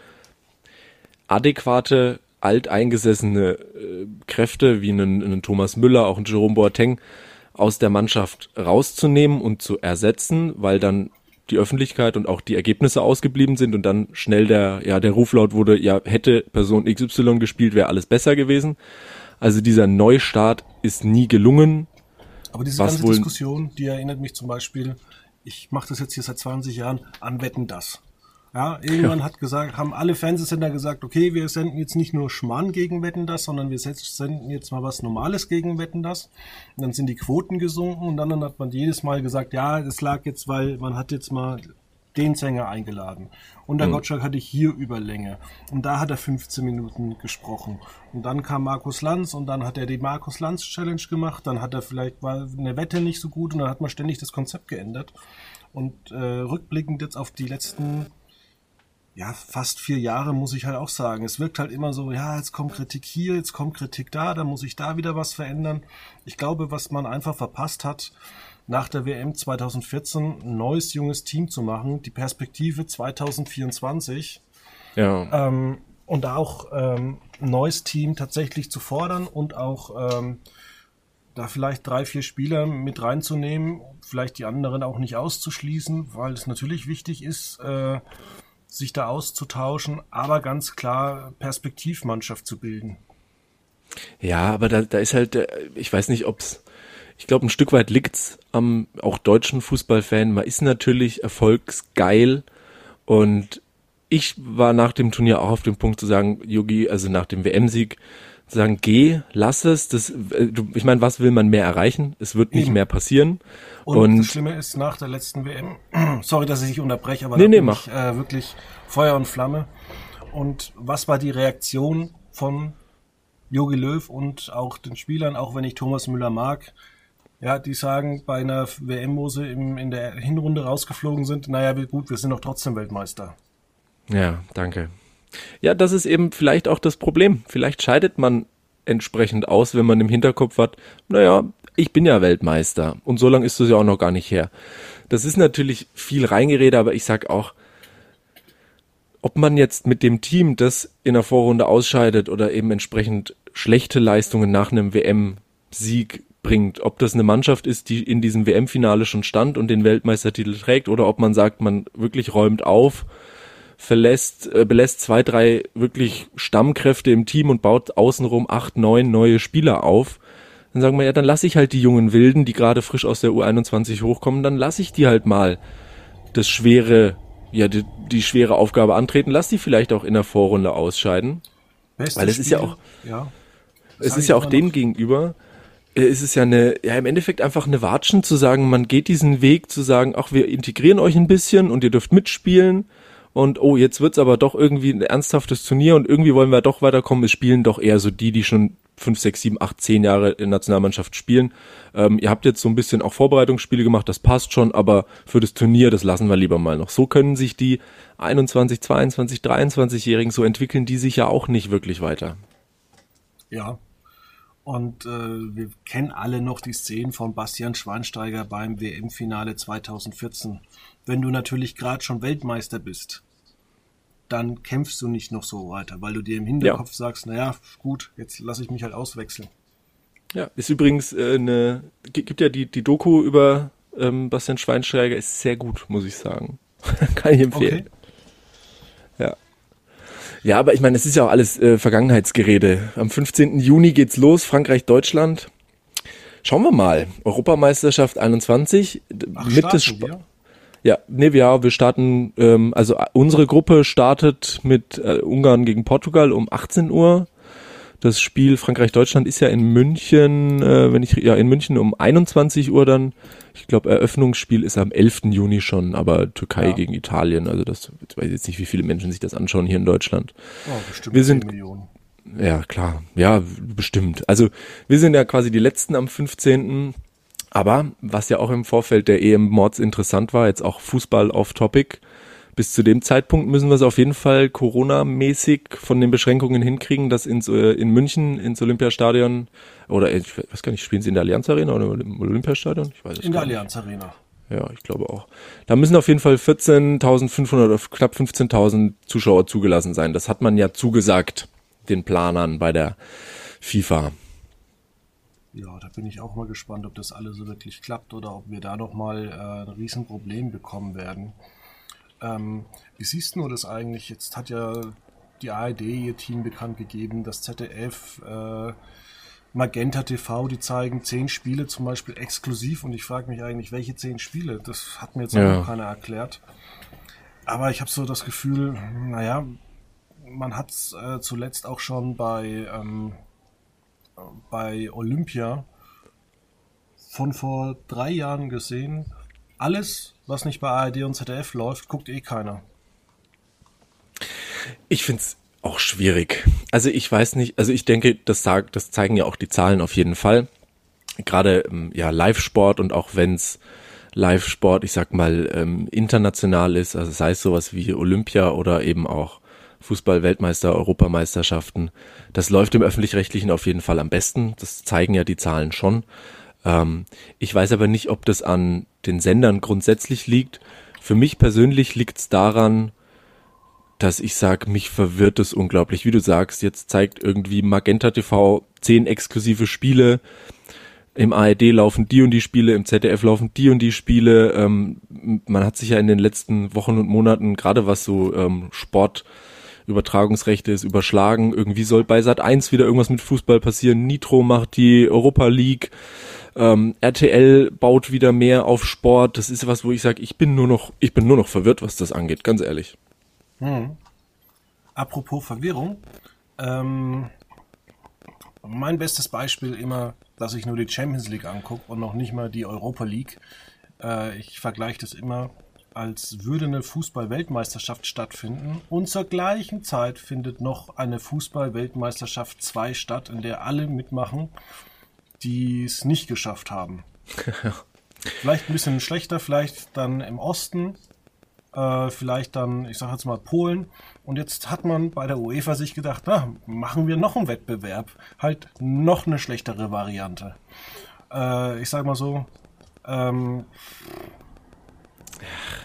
adäquate alteingesessene äh, Kräfte wie einen, einen Thomas Müller, auch einen Jerome Boateng aus der Mannschaft rauszunehmen und zu ersetzen, weil dann die Öffentlichkeit und auch die Ergebnisse ausgeblieben sind und dann schnell der, ja, der Ruflaut wurde, ja, hätte Person XY gespielt, wäre alles besser gewesen. Also dieser Neustart ist nie gelungen. Aber diese ganze Diskussion, die erinnert mich zum Beispiel, ich mache das jetzt hier seit 20 Jahren, an Wetten das. Ja, irgendwann ja. hat gesagt, haben alle Fernsehsender gesagt, okay, wir senden jetzt nicht nur Schmarrn gegen Wetten das, sondern wir senden jetzt mal was Normales gegen Wetten das. Und dann sind die Quoten gesunken und dann hat man jedes Mal gesagt, ja, das lag jetzt, weil man hat jetzt mal den Sänger eingeladen. Und der mhm. Gottschalk hatte hier Überlänge. Und da hat er 15 Minuten gesprochen. Und dann kam Markus Lanz und dann hat er die Markus Lanz Challenge gemacht. Dann hat er vielleicht, war eine Wette nicht so gut und dann hat man ständig das Konzept geändert. Und äh, rückblickend jetzt auf die letzten ja, fast vier Jahre muss ich halt auch sagen. Es wirkt halt immer so, ja, jetzt kommt Kritik hier, jetzt kommt Kritik da, dann muss ich da wieder was verändern. Ich glaube, was man einfach verpasst hat, nach der WM 2014 ein neues junges Team zu machen, die Perspektive 2024. Ja. Ähm, und da auch ähm, ein neues Team tatsächlich zu fordern und auch ähm, da vielleicht drei, vier Spieler mit reinzunehmen, vielleicht die anderen auch nicht auszuschließen, weil es natürlich wichtig ist, äh, sich da auszutauschen, aber ganz klar Perspektivmannschaft zu bilden. Ja, aber da, da ist halt, äh, ich weiß nicht, ob's, ich glaube, ein Stück weit liegt's am auch deutschen Fußballfan. Man ist natürlich erfolgsgeil und ich war nach dem Turnier auch auf dem Punkt zu sagen, Yogi, also nach dem WM-Sieg, sagen, geh, lass es. Das, äh, ich meine, was will man mehr erreichen? Es wird nicht Eben. mehr passieren. Und, und, das Schlimme ist, nach der letzten WM, [clears throat] sorry, dass ich dich unterbreche, aber nee, nee, mach. Ich, äh, wirklich Feuer und Flamme. Und was war die Reaktion von Jogi Löw und auch den Spielern, auch wenn ich Thomas Müller mag? ja, die sagen bei einer WM, wo sie im, in der Hinrunde rausgeflogen sind, naja, gut, wir sind doch trotzdem Weltmeister. Ja, danke. Ja, das ist eben vielleicht auch das Problem. Vielleicht scheidet man entsprechend aus, wenn man im Hinterkopf hat, naja, ich bin ja Weltmeister und so lange ist das ja auch noch gar nicht her. Das ist natürlich viel Reingerede, aber ich sag auch, ob man jetzt mit dem Team, das in der Vorrunde ausscheidet oder eben entsprechend schlechte Leistungen nach einem WM-Sieg bringt, ob das eine Mannschaft ist, die in diesem WM-Finale schon stand und den Weltmeistertitel trägt, oder ob man sagt, man wirklich räumt auf, verlässt, äh, belässt zwei, drei wirklich Stammkräfte im Team und baut außenrum acht, neun neue Spieler auf, dann sagen wir ja, dann lasse ich halt die jungen Wilden, die gerade frisch aus der U21 hochkommen, dann lasse ich die halt mal das schwere, ja, die, die schwere Aufgabe antreten, lass die vielleicht auch in der Vorrunde ausscheiden. Bestes Weil es Spiel, ist ja auch, ja, es ist ja auch denen gegenüber, äh, ist es ja eine, ja im Endeffekt einfach eine Watschen zu sagen, man geht diesen Weg zu sagen, ach, wir integrieren euch ein bisschen und ihr dürft mitspielen und oh, jetzt wird's aber doch irgendwie ein ernsthaftes Turnier und irgendwie wollen wir doch weiterkommen. Es spielen doch eher so die, die schon fünf, sechs, sieben, acht, zehn Jahre in Nationalmannschaft spielen. Ähm, ihr habt jetzt so ein bisschen auch Vorbereitungsspiele gemacht, das passt schon, aber für das Turnier, das lassen wir lieber mal noch. So können sich die 21, 22, 23-Jährigen, so entwickeln die sich ja auch nicht wirklich weiter. Ja. Und äh, wir kennen alle noch die Szenen von Bastian Schweinsteiger beim WM-Finale 2014 wenn du natürlich gerade schon Weltmeister bist, dann kämpfst du nicht noch so weiter, weil du dir im Hinterkopf ja. sagst, naja, gut, jetzt lasse ich mich halt auswechseln. Ja, ist übrigens äh, eine, gibt ja die, die Doku über ähm, Bastian Schweinsteiger, ist sehr gut, muss ich sagen. [laughs] Kann ich empfehlen. Okay. Ja. Ja, aber ich meine, es ist ja auch alles äh, Vergangenheitsgerede. Am 15. Juni geht's los, Frankreich-Deutschland. Schauen wir mal. Europameisterschaft 21. Ach, mit des Sp wir? Ja, nee, ja, wir starten, ähm, also äh, unsere Gruppe startet mit äh, Ungarn gegen Portugal um 18 Uhr. Das Spiel Frankreich-Deutschland ist ja in München, äh, wenn ich ja in München um 21 Uhr dann. Ich glaube, Eröffnungsspiel ist am 11. Juni schon, aber Türkei ja. gegen Italien. Also das ich weiß jetzt nicht, wie viele Menschen sich das anschauen hier in Deutschland. Oh, bestimmt wir sind Millionen. Ja, klar. Ja, bestimmt. Also wir sind ja quasi die letzten am 15. Aber was ja auch im Vorfeld der EM Mords interessant war, jetzt auch Fußball off Topic, bis zu dem Zeitpunkt müssen wir es auf jeden Fall Corona-mäßig von den Beschränkungen hinkriegen, dass ins, äh, in München ins Olympiastadion oder ich weiß gar nicht, spielen sie in der Allianz Arena oder im Olympiastadion? Ich weiß es In der Allianz Arena. Ja, ich glaube auch. Da müssen auf jeden Fall 14.500 oder knapp 15.000 Zuschauer zugelassen sein. Das hat man ja zugesagt den Planern bei der FIFA. Ja, da bin ich auch mal gespannt, ob das alles so wirklich klappt oder ob wir da noch mal äh, ein Riesenproblem bekommen werden. Ähm, wie siehst du das eigentlich? Jetzt hat ja die ARD ihr Team bekannt gegeben, das ZDF, äh, Magenta TV, die zeigen zehn Spiele zum Beispiel exklusiv und ich frage mich eigentlich, welche zehn Spiele? Das hat mir jetzt ja. auch noch keiner erklärt. Aber ich habe so das Gefühl, naja, man hat es äh, zuletzt auch schon bei ähm, bei Olympia von vor drei Jahren gesehen. Alles, was nicht bei ARD und ZDF läuft, guckt eh keiner. Ich finde es auch schwierig. Also ich weiß nicht, also ich denke, das, sagt, das zeigen ja auch die Zahlen auf jeden Fall. Gerade ähm, ja Live-Sport und auch wenn's Live-Sport, ich sag mal, ähm, international ist, also sei es sowas wie Olympia oder eben auch Fußball-Weltmeister, Europameisterschaften. Das läuft im öffentlich-rechtlichen auf jeden Fall am besten. Das zeigen ja die Zahlen schon. Ähm, ich weiß aber nicht, ob das an den Sendern grundsätzlich liegt. Für mich persönlich liegt es daran, dass ich sage, mich verwirrt es unglaublich. Wie du sagst, jetzt zeigt irgendwie Magenta TV zehn exklusive Spiele. Im ARD laufen die und die Spiele, im ZDF laufen die und die Spiele. Ähm, man hat sich ja in den letzten Wochen und Monaten, gerade was so ähm, Sport Übertragungsrechte ist überschlagen. Irgendwie soll bei Sat 1 wieder irgendwas mit Fußball passieren. Nitro macht die Europa League. Ähm, RTL baut wieder mehr auf Sport. Das ist was, wo ich sage, ich bin nur noch, ich bin nur noch verwirrt, was das angeht, ganz ehrlich. Hm. Apropos Verwirrung. Ähm, mein bestes Beispiel immer, dass ich nur die Champions League angucke und noch nicht mal die Europa League. Äh, ich vergleiche das immer als würde eine Fußball-Weltmeisterschaft stattfinden und zur gleichen Zeit findet noch eine Fußball-Weltmeisterschaft 2 statt, in der alle mitmachen, die es nicht geschafft haben. [laughs] vielleicht ein bisschen schlechter, vielleicht dann im Osten, äh, vielleicht dann, ich sage jetzt mal Polen. Und jetzt hat man bei der UEFA sich gedacht, na, machen wir noch einen Wettbewerb, halt noch eine schlechtere Variante. Äh, ich sage mal so, ähm,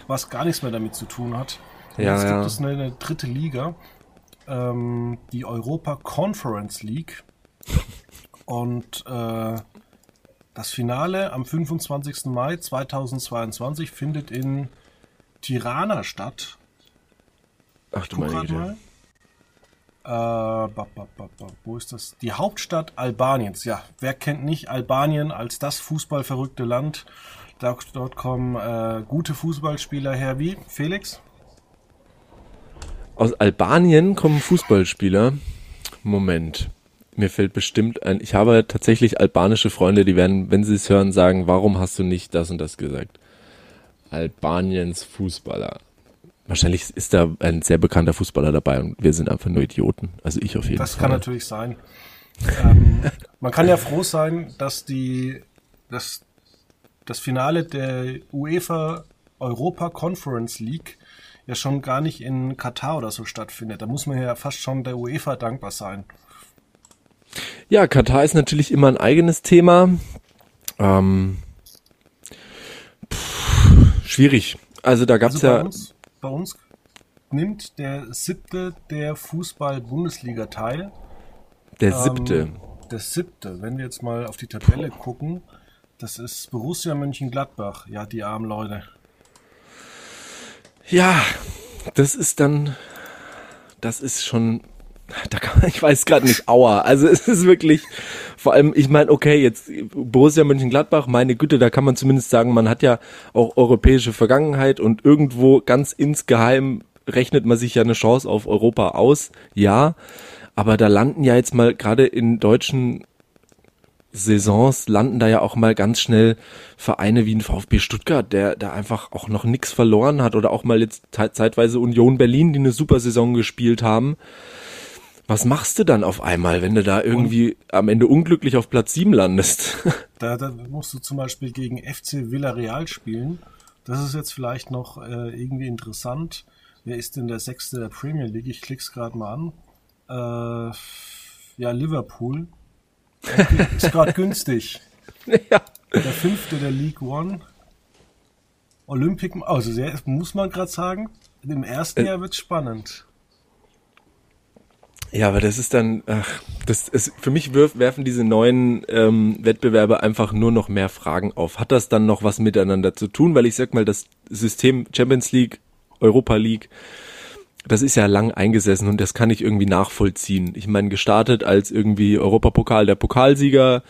was gar nichts mehr damit zu tun hat. Ja, jetzt ja. gibt es eine, eine dritte Liga, ähm, die Europa Conference League. Und äh, das Finale am 25. Mai 2022 findet in Tirana statt. Ach du meine Güte. Äh, wo ist das? Die Hauptstadt Albaniens. Ja, wer kennt nicht Albanien als das fußballverrückte Land? Dort, dort kommen äh, gute Fußballspieler her wie Felix. Aus Albanien kommen Fußballspieler. Moment. Mir fällt bestimmt ein. Ich habe tatsächlich albanische Freunde, die werden, wenn sie es hören, sagen, warum hast du nicht das und das gesagt? Albaniens Fußballer. Wahrscheinlich ist da ein sehr bekannter Fußballer dabei und wir sind einfach nur Idioten. Also ich auf jeden Das Fall. kann natürlich sein. ähm, man kann ja froh sein, dass die dass das Finale der UEFA Europa Conference League ja schon gar nicht in Katar oder so stattfindet. Da muss man ja fast schon der UEFA dankbar sein. Ja, Katar ist natürlich immer ein eigenes Thema. Ähm, pff, schwierig. Also da gab's Also bei ja. uns, bei uns nimmt der siebte der Fußball-Bundesliga teil. Der siebte. Ähm, der siebte, wenn wir jetzt mal auf die Tabelle gucken, das ist Borussia Mönchengladbach. Ja, die armen Leute. Ja, das ist dann, das ist schon, da kann, [laughs] ich weiß gerade nicht, aua. Also es ist wirklich, vor allem, ich meine, okay, jetzt Borussia Mönchengladbach, meine Güte, da kann man zumindest sagen, man hat ja auch europäische Vergangenheit und irgendwo ganz insgeheim rechnet man sich ja eine Chance auf Europa aus, ja. Aber da landen ja jetzt mal gerade in deutschen Saisons landen da ja auch mal ganz schnell Vereine wie ein VfB Stuttgart, der da einfach auch noch nichts verloren hat oder auch mal jetzt zeitweise Union Berlin, die eine super Saison gespielt haben. Was machst du dann auf einmal, wenn du da irgendwie am Ende unglücklich auf Platz 7 landest? [laughs] Da, da musst du zum Beispiel gegen FC Villarreal spielen. Das ist jetzt vielleicht noch äh, irgendwie interessant. Wer ist denn der Sechste der Premier League? Ich klick's gerade mal an. Äh, ja, Liverpool. Ist gerade günstig. ja. Der Fünfte der League One. Olympic, also sehr, muss man gerade sagen, im ersten Äh. Jahr wird's spannend. Ja, aber das ist dann, ach, das ist, für mich wirf, werfen diese neuen ähm, Wettbewerbe einfach nur noch mehr Fragen auf. Hat das dann noch was miteinander zu tun? Weil ich sag mal, das System Champions League, Europa League, das ist ja lang eingesessen und das kann ich irgendwie nachvollziehen. Ich meine, gestartet als irgendwie Europapokal der Pokalsieger,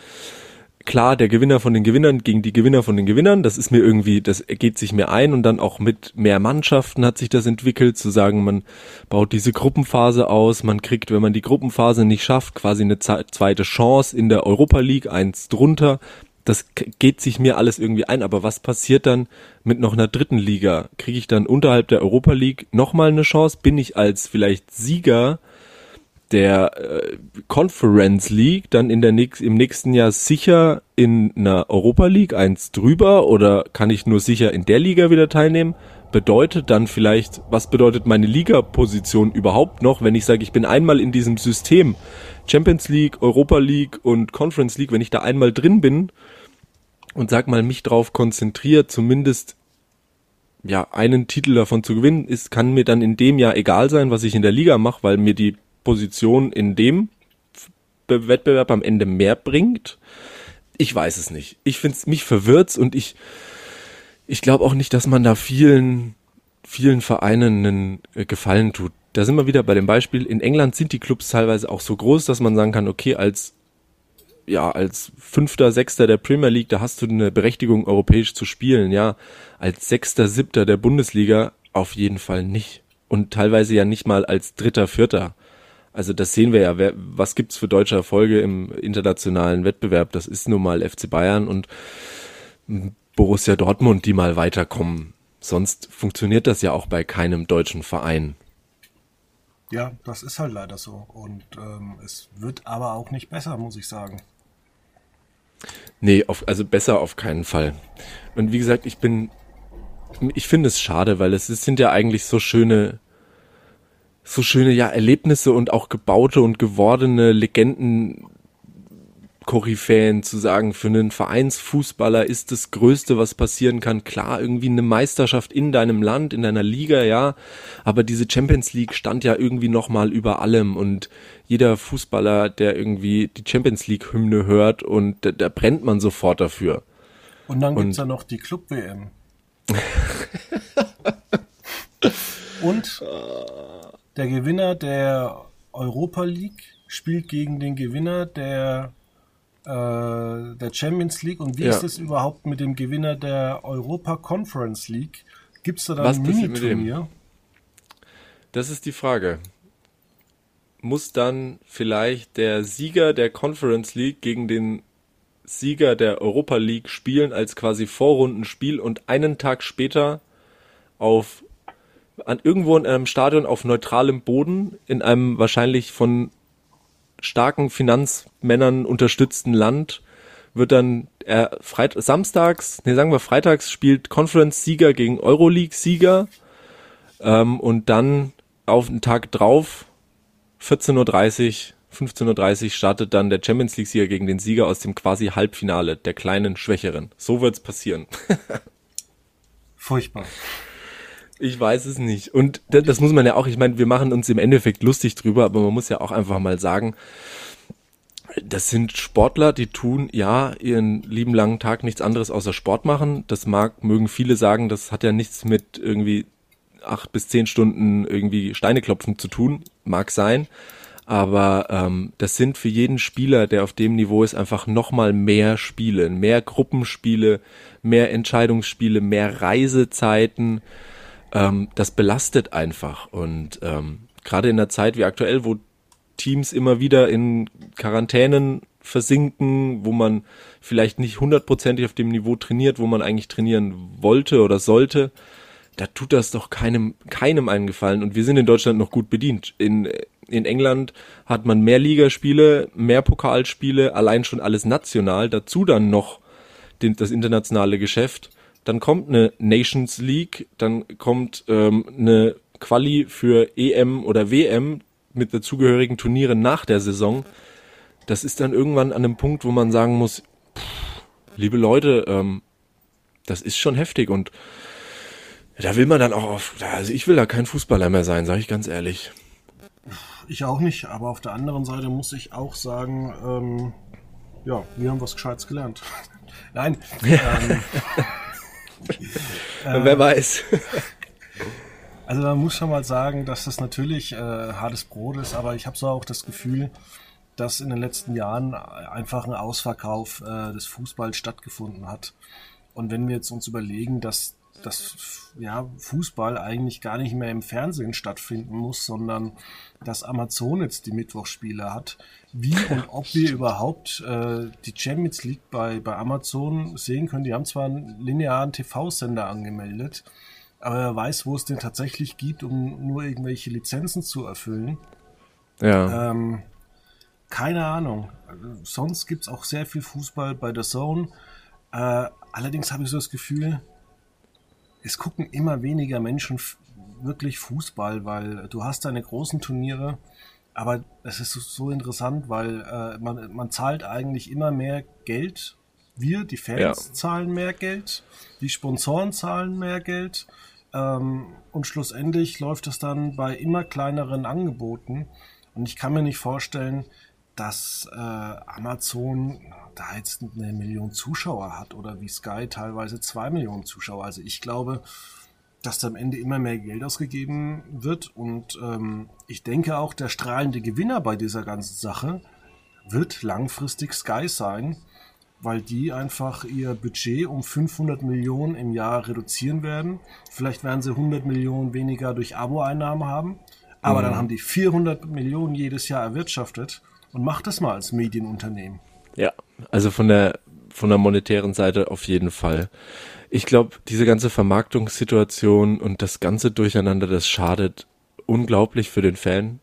klar, der Gewinner von den Gewinnern gegen die Gewinner von den Gewinnern, das ist mir irgendwie, das ergeht sich mir ein und dann auch mit mehr Mannschaften hat sich das entwickelt, zu sagen, man baut diese Gruppenphase aus, man kriegt, wenn man die Gruppenphase nicht schafft, quasi eine zweite Chance in der Europa League, eins drunter. Das geht sich mir alles irgendwie ein, aber was passiert dann mit noch einer dritten Liga? Kriege ich dann unterhalb der Europa League nochmal eine Chance? Bin ich als vielleicht Sieger der äh, Conference League dann in der nächst, im nächsten Jahr sicher in einer Europa League eins drüber oder kann ich nur sicher in der Liga wieder teilnehmen? Bedeutet dann vielleicht, was bedeutet meine Ligaposition überhaupt noch, wenn ich sage, ich bin einmal in diesem System Champions League, Europa League und Conference League, wenn ich da einmal drin bin und sag mal mich drauf konzentriert, zumindest ja, einen Titel davon zu gewinnen, ist, kann mir dann in dem Jahr egal sein, was ich in der Liga mache, weil mir die Position in dem Be- Wettbewerb am Ende mehr bringt. Ich weiß es nicht. Ich finde es mich verwirrt's und ich ich glaube auch nicht, dass man da vielen vielen Vereinen einen äh, Gefallen tut. Da sind wir wieder bei dem Beispiel. In England sind die Clubs teilweise auch so groß, dass man sagen kann, okay, als ja, als Fünfter, Sechster der Premier League, da hast du eine Berechtigung, europäisch zu spielen, ja. Als Sechster, Siebter der Bundesliga auf jeden Fall nicht. Und teilweise ja nicht mal als Dritter, Vierter. Also das sehen wir ja, wer, was gibt's für deutsche Erfolge im internationalen Wettbewerb? Das ist nun mal FC Bayern und Borussia Dortmund, die mal weiterkommen. Sonst funktioniert das ja auch bei keinem deutschen Verein. Ja, das ist halt leider so. Und ähm, es wird aber auch nicht besser, muss ich sagen. Nee, auf, also besser auf keinen Fall. Und wie gesagt, ich bin, ich finde es schade, weil es, es sind ja eigentlich so schöne, so schöne ja Erlebnisse und auch gebaute und gewordene Legenden Koryphäen zu sagen, für einen Vereinsfußballer ist das Größte, was passieren kann, klar, irgendwie eine Meisterschaft in deinem Land, in deiner Liga, ja, aber diese Champions League stand ja irgendwie nochmal über allem und jeder Fußballer, der irgendwie die Champions League Hymne hört und da, da brennt man sofort dafür. Und dann gibt's ja noch die Club-WM. [laughs] und der Gewinner der Europa League spielt gegen den Gewinner der der Champions League und wie ja. ist es überhaupt mit dem Gewinner der Europa Conference League? Gibt es da dann ein Mini-Turnier? Das ist die Frage. Muss dann vielleicht der Sieger der Conference League gegen den Sieger der Europa League spielen als quasi Vorrundenspiel und einen Tag später auf an irgendwo in einem Stadion auf neutralem Boden in einem wahrscheinlich von starken Finanzmännern unterstützten Land wird dann äh, Freit samstags, nee, sagen wir freitags spielt Conference-Sieger gegen Euroleague-Sieger ähm, und dann auf den Tag drauf 14.30 15.30 Uhr startet dann der Champions League-Sieger gegen den Sieger aus dem quasi Halbfinale, der kleinen Schwächeren. So wird's passieren. [laughs] Furchtbar. Ich weiß es nicht. Und das, muss man ja auch, ich meine, wir machen uns im Endeffekt lustig drüber, aber man muss ja auch einfach mal sagen, das sind Sportler, die tun ja ihren lieben langen Tag nichts anderes außer Sport machen. Das mag, mögen viele sagen, das hat ja nichts mit irgendwie acht bis zehn Stunden irgendwie Steine klopfen zu tun. Mag sein. Aber ähm, das sind für jeden Spieler, der auf dem Niveau ist, einfach nochmal mehr Spiele, mehr Gruppenspiele, mehr Entscheidungsspiele, mehr Reisezeiten ähm, das belastet einfach. Und ähm, gerade in der Zeit wie aktuell, wo Teams immer wieder in Quarantänen versinken, wo man vielleicht nicht hundertprozentig auf dem Niveau trainiert, wo man eigentlich trainieren wollte oder sollte, da tut das doch keinem, keinem einen Gefallen. Und wir sind in Deutschland noch gut bedient. In, in England hat man mehr Ligaspiele, mehr Pokalspiele, allein schon alles national, dazu dann noch den, das internationale Geschäft dann kommt eine Nations League, dann kommt ähm, eine Quali für EM oder WM mit dazugehörigen Turnieren nach der Saison. Das ist dann irgendwann an einem Punkt, wo man sagen muss, pff, liebe Leute, ähm, das ist schon heftig und da will man dann auch auf, also ich will da kein Fußballer mehr sein, sage ich ganz ehrlich. Ich auch nicht, aber auf der anderen Seite muss ich auch sagen, ähm, ja, wir haben was Gescheites gelernt. [laughs] Nein. [laughs] ähm, Wer weiß. [laughs] Also man muss schon mal sagen, dass das natürlich äh, hartes Brot ist, aber ich habe so auch das Gefühl, dass in den letzten Jahren einfach ein Ausverkauf äh, des Fußballs stattgefunden hat. Und wenn wir jetzt uns überlegen, dass dass ja, Fußball eigentlich gar nicht mehr im Fernsehen stattfinden muss, sondern dass Amazon jetzt die Mittwochsspiele hat. Wie und ob wir überhaupt äh, die Champions League bei, bei Amazon sehen können. Die haben zwar einen linearen TV-Sender angemeldet, aber wer weiß, wo es den tatsächlich gibt, um nur irgendwelche Lizenzen zu erfüllen. Ja. Ähm, keine Ahnung. Sonst gibt es auch sehr viel Fußball bei der Zone. Äh, allerdings habe ich so das Gefühl, es gucken immer weniger Menschen wirklich Fußball, weil du hast deine großen Turniere, aber es ist so interessant, weil äh, man, man zahlt eigentlich immer mehr Geld. Wir, die Fans, ja. zahlen mehr Geld, die Sponsoren zahlen mehr Geld ähm, und schlussendlich läuft es dann bei immer kleineren Angeboten. Und ich kann mir nicht vorstellen, dass äh, Amazon da jetzt eine Million Zuschauer hat oder wie Sky teilweise zwei Millionen Zuschauer. Also ich glaube, dass da am Ende immer mehr Geld ausgegeben wird und ähm, ich denke auch, der strahlende Gewinner bei dieser ganzen Sache wird langfristig Sky sein, weil die einfach ihr Budget um 500 Millionen im Jahr reduzieren werden. Vielleicht werden sie 100 Millionen weniger durch Abo-Einnahmen haben, aber mhm. dann haben die 400 Millionen jedes Jahr erwirtschaftet und macht das mal als Medienunternehmen. Ja, also von der von der monetären Seite auf jeden Fall. Ich glaube, diese ganze Vermarktungssituation und das ganze Durcheinander, das schadet unglaublich für den Fan.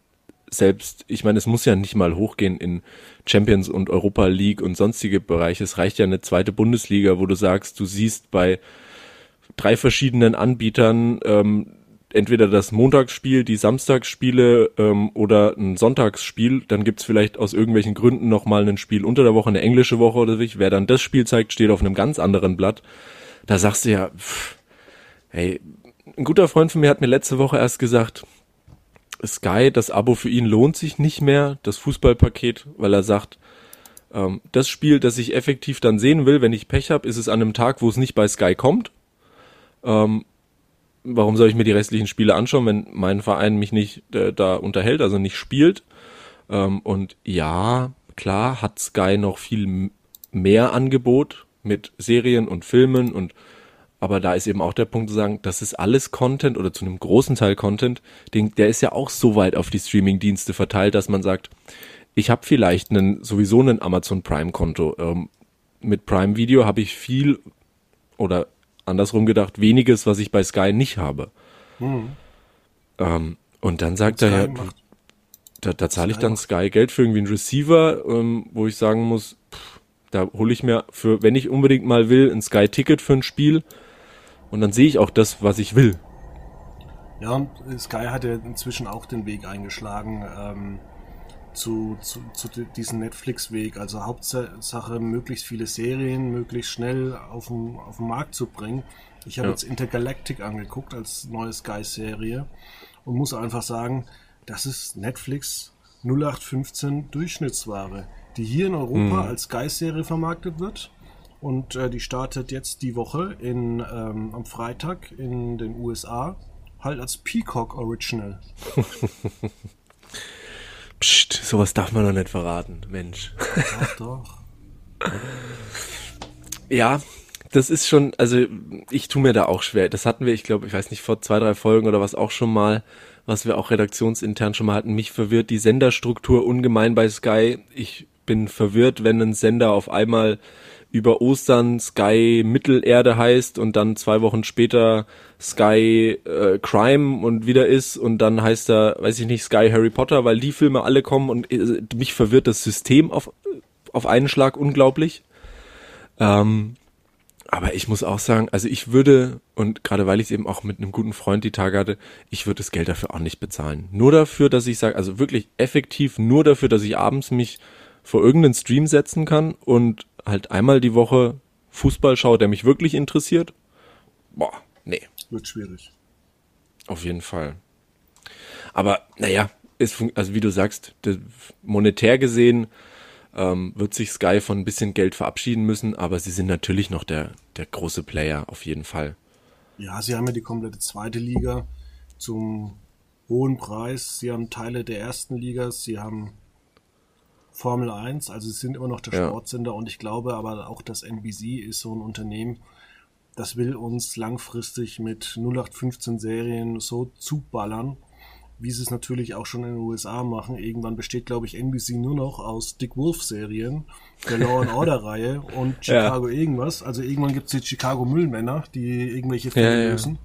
selbst, ich meine, es muss ja nicht mal hochgehen in Champions und Europa League und sonstige Bereiche. Es reicht ja eine zweite Bundesliga, wo du sagst, du siehst bei drei verschiedenen Anbietern ähm, entweder das Montagsspiel, die Samstagsspiele ähm, oder ein Sonntagsspiel. Dann gibt's vielleicht aus irgendwelchen Gründen nochmal ein Spiel unter der Woche, eine englische Woche oder so. Wer dann das Spiel zeigt, steht auf einem ganz anderen Blatt. Da sagst du ja, pff, hey, ein guter Freund von mir hat mir letzte Woche erst gesagt, Sky, das Abo für ihn lohnt sich nicht mehr, das Fußballpaket, weil er sagt, ähm, das Spiel, das ich effektiv dann sehen will, wenn ich Pech habe, ist es an einem Tag, wo es nicht bei Sky kommt. Ähm, warum soll ich mir die restlichen Spiele anschauen, wenn mein Verein mich nicht äh, da unterhält, also nicht spielt? Ähm, und ja, klar hat Sky noch viel mehr Angebot mit Serien und Filmen und aber da ist eben auch der Punkt zu sagen, das ist alles Content oder zu einem großen Teil Content, den, der ist ja auch so weit auf die Streaming-Dienste verteilt, dass man sagt, ich habe vielleicht einen, sowieso einen Amazon Prime-Konto. Ähm, mit Prime Video habe ich viel oder andersrum gedacht, weniges, was ich bei Sky nicht habe. Hm. Ähm, und dann sagt er ja, da, da zahle ich dann Sky Geld für irgendwie einen Receiver, ähm, wo ich sagen muss, pff, da hole ich mir für, wenn ich unbedingt mal will, ein Sky-Ticket für ein Spiel und dann sehe ich auch das, was ich will. Ja, und Sky hat ja inzwischen auch den Weg eingeschlagen ähm, zu, zu, zu diesem Netflix-Weg. Also Hauptsache, möglichst viele Serien möglichst schnell auf den, auf den Markt zu bringen. Ich habe ja. jetzt Intergalactic angeguckt als neue Sky-Serie und muss einfach sagen, das ist Netflix 0815 Durchschnittsware, die hier in Europa mhm. als Sky-Serie vermarktet wird und äh, die startet jetzt die Woche in, ähm, am Freitag in den USA, halt als Peacock Original. [laughs] Psst, sowas darf man doch nicht verraten, Mensch. Doch, doch. ja, das ist schon, also ich tue mir da auch schwer. Das hatten wir, ich glaube, ich weiß nicht, vor zwei, drei Folgen oder was auch schon mal, was wir auch redaktionsintern schon mal hatten. Mich verwirrt die Senderstruktur ungemein bei Sky. Ich bin verwirrt, wenn ein Sender auf einmal über Ostern Sky Mittelerde heißt und dann zwei Wochen später Sky äh, Crime und wieder ist und dann heißt er, weiß ich nicht, Sky Harry Potter, weil die Filme alle kommen und äh, mich verwirrt das System auf, auf einen Schlag unglaublich. Ähm, aber ich muss auch sagen, also ich würde, und gerade weil ich es eben auch mit einem guten Freund die Tage hatte, ich würde das Geld dafür auch nicht bezahlen. Nur dafür, dass ich sage, also wirklich effektiv nur dafür, dass ich abends mich vor irgendeinen Stream setzen kann und halt einmal die Woche Fußball schaue, der mich wirklich interessiert, boah, nee. Wird schwierig. Auf jeden Fall. Aber naja, ist, also wie du sagst, monetär gesehen ähm, wird sich Sky von ein bisschen Geld verabschieden müssen, aber sie sind natürlich noch der, der große Player, auf jeden Fall. Ja, sie haben ja die komplette zweite Liga zum hohen Preis. Sie haben Teile der ersten Liga, sie haben Formel 1, also sie sind immer noch der ja. Sportsender und ich glaube aber auch, dass NBC ist so ein Unternehmen, das will uns langfristig mit 0815 Serien so zuballern, wie sie es natürlich auch schon in den USA machen. Irgendwann besteht, glaube ich, NBC nur noch aus Dick Wolf-Serien, der Law and Order-Reihe und [laughs] Chicago ja. irgendwas. Also irgendwann gibt es die Chicago Müllmänner, die irgendwelche Fälle ja, lösen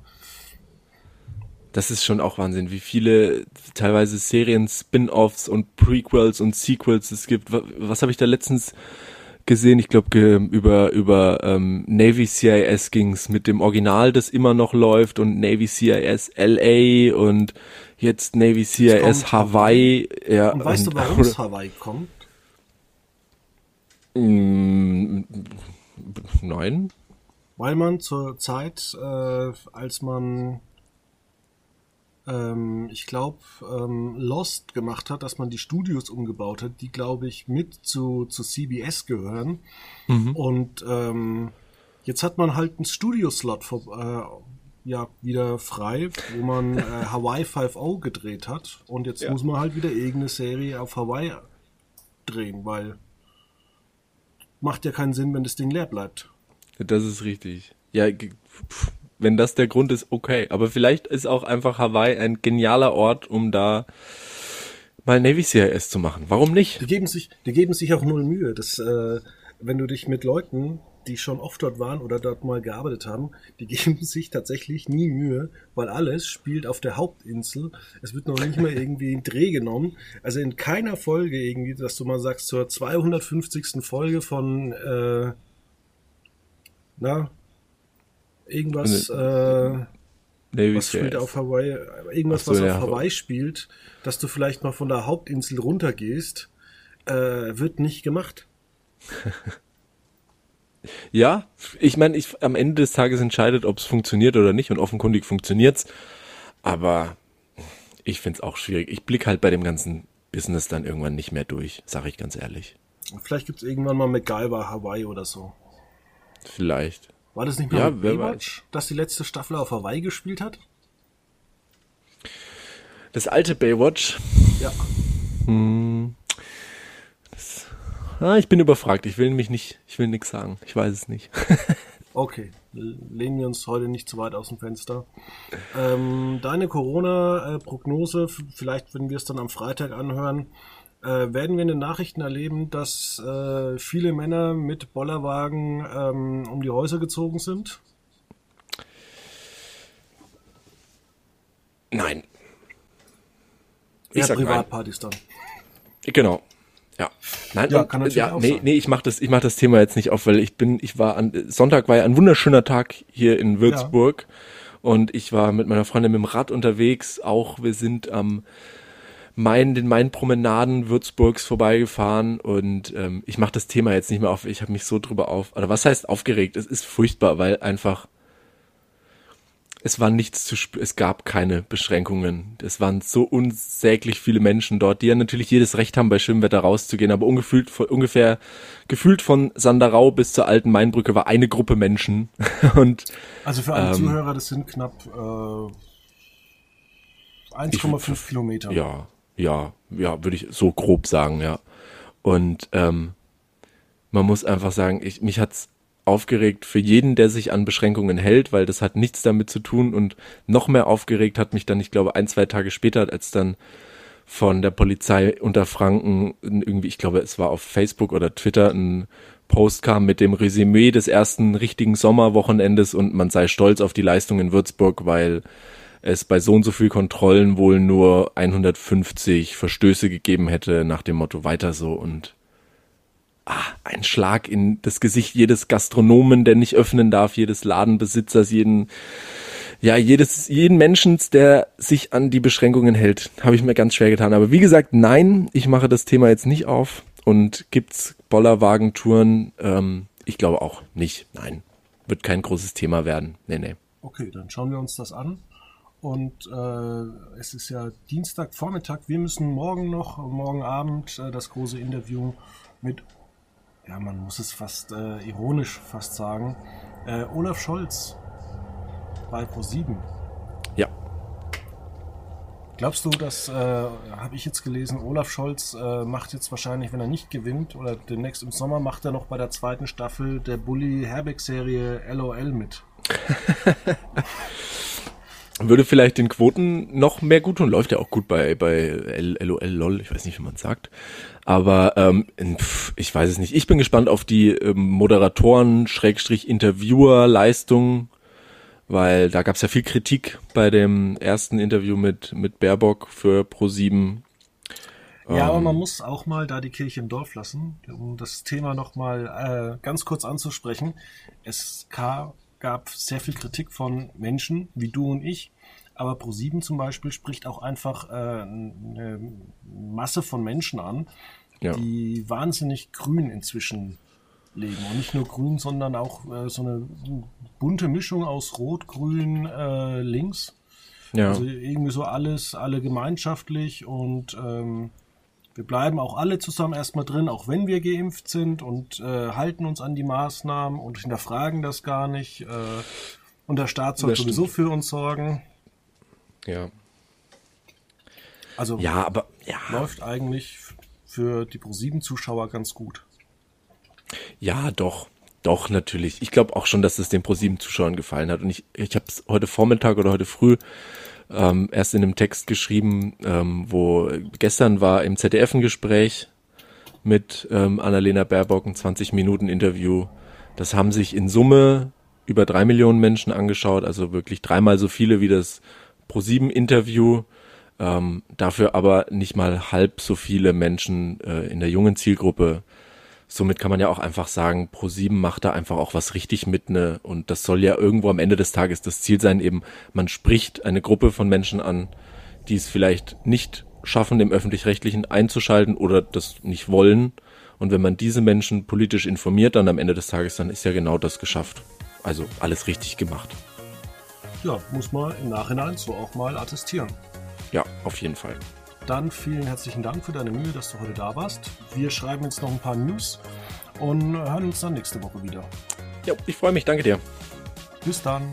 das ist schon auch Wahnsinn, wie viele teilweise Serien, Spin-offs und Prequels und Sequels es gibt. Was, was habe ich da letztens gesehen? Ich glaube über über ähm, Navy CIS ging's mit dem Original, das immer noch läuft und Navy CIS LA und jetzt Navy CIS Hawaii. Ja, und weißt und, du, warum [laughs] es Hawaii kommt? Mm, nein. Weil man zur Zeit, äh, als man ähm, ich glaube, ähm, Lost gemacht hat, dass man die Studios umgebaut hat, die, glaube ich, mit zu, zu CBS gehören. Mhm. Und ähm, jetzt hat man halt einen Studio-Slot äh, ja, wieder frei, wo man äh, [laughs] Hawaii 5.0 gedreht hat. Und jetzt ja. muss man halt wieder irgendeine Serie auf Hawaii drehen, weil macht ja keinen Sinn, wenn das Ding leer bleibt. Das ist richtig. Ja, pff wenn das der Grund ist, okay. Aber vielleicht ist auch einfach Hawaii ein genialer Ort, um da mal Navy CIS zu machen. Warum nicht? Die geben sich, die geben sich auch null Mühe. Das, äh, wenn du dich mit Leuten die schon oft dort waren oder dort mal gearbeitet haben, die [laughs] geben sich tatsächlich nie Mühe, weil alles spielt auf der Hauptinsel. Es wird noch nicht mal irgendwie ein Dreh genommen. Also in keiner Folge irgendwie, dass du mal sagst, zur 250. Folge von, äh, na, irgendwas, äh, Navy was spielt auf Hawaii, irgendwas, Ach so, was ja, auf Hawaii. Hawaii spielt, dass du vielleicht mal von der Hauptinsel runtergehst, äh, wird nicht gemacht. [laughs] Ja, ich meine, ich, am Ende des Tages entscheidet, ob es funktioniert oder nicht und offenkundig funktioniert's. Aber ich find's auch schwierig. Ich blick halt bei dem ganzen Business dann irgendwann nicht mehr durch, sag ich ganz ehrlich. Vielleicht gibt's irgendwann mal MacGyver Hawaii oder so. Vielleicht. War das nicht mal Ja, Baywatch, dass die letzte Staffel auf Hawaii gespielt hat? Das alte Baywatch, Ja. ah, ich bin überfragt. Ich will mich nicht, ich will nix sagen. Ich weiß es nicht. [laughs] Okay, lehnen wir uns heute nicht zu weit aus dem Fenster. Ähm, deine Corona-Prognose, vielleicht wenn wir es dann am Freitag anhören, äh, werden wir in den Nachrichten erleben, dass äh, viele Männer mit Bollerwagen ähm, um die Häuser gezogen sind? Nein. Ich Ja, sag nein. Privatpartys dann. Genau. Ja. Nein, Ja, kann natürlich ja, auch nee, sein. nee, ich mach das, ich mach das Thema jetzt nicht auf, weil ich bin, ich war an, Sonntag war ja ein wunderschöner Tag hier in Würzburg und ich war mit meiner Freundin mit dem Rad unterwegs, auch wir sind am Main, den Main-Promenaden Würzburgs vorbeigefahren und ähm, ich mach das Thema jetzt nicht mehr auf, ich habe mich so drüber auf, oder was heißt aufgeregt? Es ist furchtbar, weil einfach es war nichts zu spüren, es gab keine Beschränkungen. Es waren so unsäglich viele Menschen dort, die ja natürlich jedes Recht haben, bei Schwimmwetter rauszugehen, aber ungefühlt, von- ungefähr, gefühlt von Sanderau bis zur alten Mainbrücke war eine Gruppe Menschen. [laughs] Und Also für alle Ähm, Zuhörer, das sind knapp äh, 1,5 Kilometer. ja, ja, ja, würde ich so grob sagen, ja. Und ähm, man muss einfach sagen, ich, mich hat's aufgeregt für jeden, der sich an Beschränkungen hält, weil das hat nichts damit zu tun und noch mehr aufgeregt hat mich dann, ich glaube, ein, zwei Tage später, als dann von der Polizei unter Franken irgendwie, ich glaube, es war auf Facebook oder Twitter ein Post kam mit dem Resümee des ersten richtigen Sommerwochenendes und man sei stolz auf die Leistung in Würzburg, weil es bei so und so viel Kontrollen wohl nur 150 Verstöße gegeben hätte nach dem Motto weiter so und ah, ein Schlag in das Gesicht jedes Gastronomen, der nicht öffnen darf, jedes Ladenbesitzers, jeden ja, jedes, jeden Menschen, der sich an die Beschränkungen hält, habe ich mir ganz schwer getan. Aber wie gesagt, nein, ich mache das Thema jetzt nicht auf. Und gibt's Bollerwagentouren? Ähm, ich glaube auch nicht. Nein, wird kein großes Thema werden. Nee, nee. Okay, dann schauen wir uns das an. Und äh, es ist ja Dienstagvormittag. Wir müssen morgen noch, morgen Abend, äh, das große Interview mit, ja, man muss es fast äh, ironisch fast sagen, äh, Olaf Scholz bei Pro7. Ja. Glaubst du, dass, äh, habe ich jetzt gelesen, Olaf Scholz äh, macht jetzt wahrscheinlich, wenn er nicht gewinnt oder demnächst im Sommer, macht er noch bei der zweiten Staffel der Bully Herbeck-Serie LOL mit? [laughs] Würde vielleicht den Quoten noch mehr gut tun. Läuft ja auch gut bei, bei LOL, LOL, ich weiß nicht, wie man sagt. Aber ähm, pf, ich weiß es nicht. Ich bin gespannt auf die ähm, Moderatoren, Schrägstrich Interviewer, Leistung, weil da gab es ja viel Kritik bei dem ersten Interview mit, mit Baerbock für Pro7. Ja, aber Ähm. man muss auch mal da die Kirche im Dorf lassen, um das Thema nochmal äh, ganz kurz anzusprechen. Es ka- gab sehr viel Kritik von Menschen wie du und ich, aber Pro7 zum Beispiel spricht auch einfach äh, eine Masse von Menschen an, Ja. die wahnsinnig grün inzwischen leben. Und nicht nur grün, sondern auch äh, so eine bunte Mischung aus Rot, Grün, äh, Links. Ja. Also irgendwie so alles, alle gemeinschaftlich und ähm, wir bleiben auch alle zusammen erstmal drin, auch wenn wir geimpft sind und äh, halten uns an die Maßnahmen und hinterfragen das gar nicht. Äh, und der Staat soll sowieso für uns sorgen. ja. Also Ja, aber ja. läuft eigentlich für die Pro7-Zuschauer ganz gut. Ja, doch. Doch, natürlich. Ich glaube auch schon, dass es den ProSieben-Zuschauern gefallen hat. Und ich, ich habe es heute Vormittag oder heute früh ähm, erst in einem Text geschrieben, ähm, wo gestern war im ZDF ein Gespräch mit ähm, Annalena Baerbock, ein 20 Minuten Interview. Das haben sich in Summe über drei Millionen Menschen angeschaut, also wirklich dreimal so viele wie das Pro7-Interview. Ähm, dafür aber nicht mal halb so viele Menschen äh, in der jungen Zielgruppe. Somit kann man ja auch einfach sagen, Pro7 macht da einfach auch was richtig mit, ne? Und das soll ja irgendwo am Ende des Tages das Ziel sein, eben, man spricht eine Gruppe von Menschen an, die es vielleicht nicht schaffen, dem öffentlich-rechtlichen einzuschalten oder das nicht wollen. Und wenn man diese Menschen politisch informiert, dann am Ende des Tages, dann ist ja genau das geschafft. Also alles richtig gemacht. Ja, muss man im Nachhinein so auch mal attestieren. Ja, auf jeden Fall. Dann vielen herzlichen Dank für deine Mühe, dass du heute da warst. Wir schreiben jetzt noch ein paar News und hören uns dann nächste Woche wieder. Ja, ich freue mich. Danke dir. Bis dann.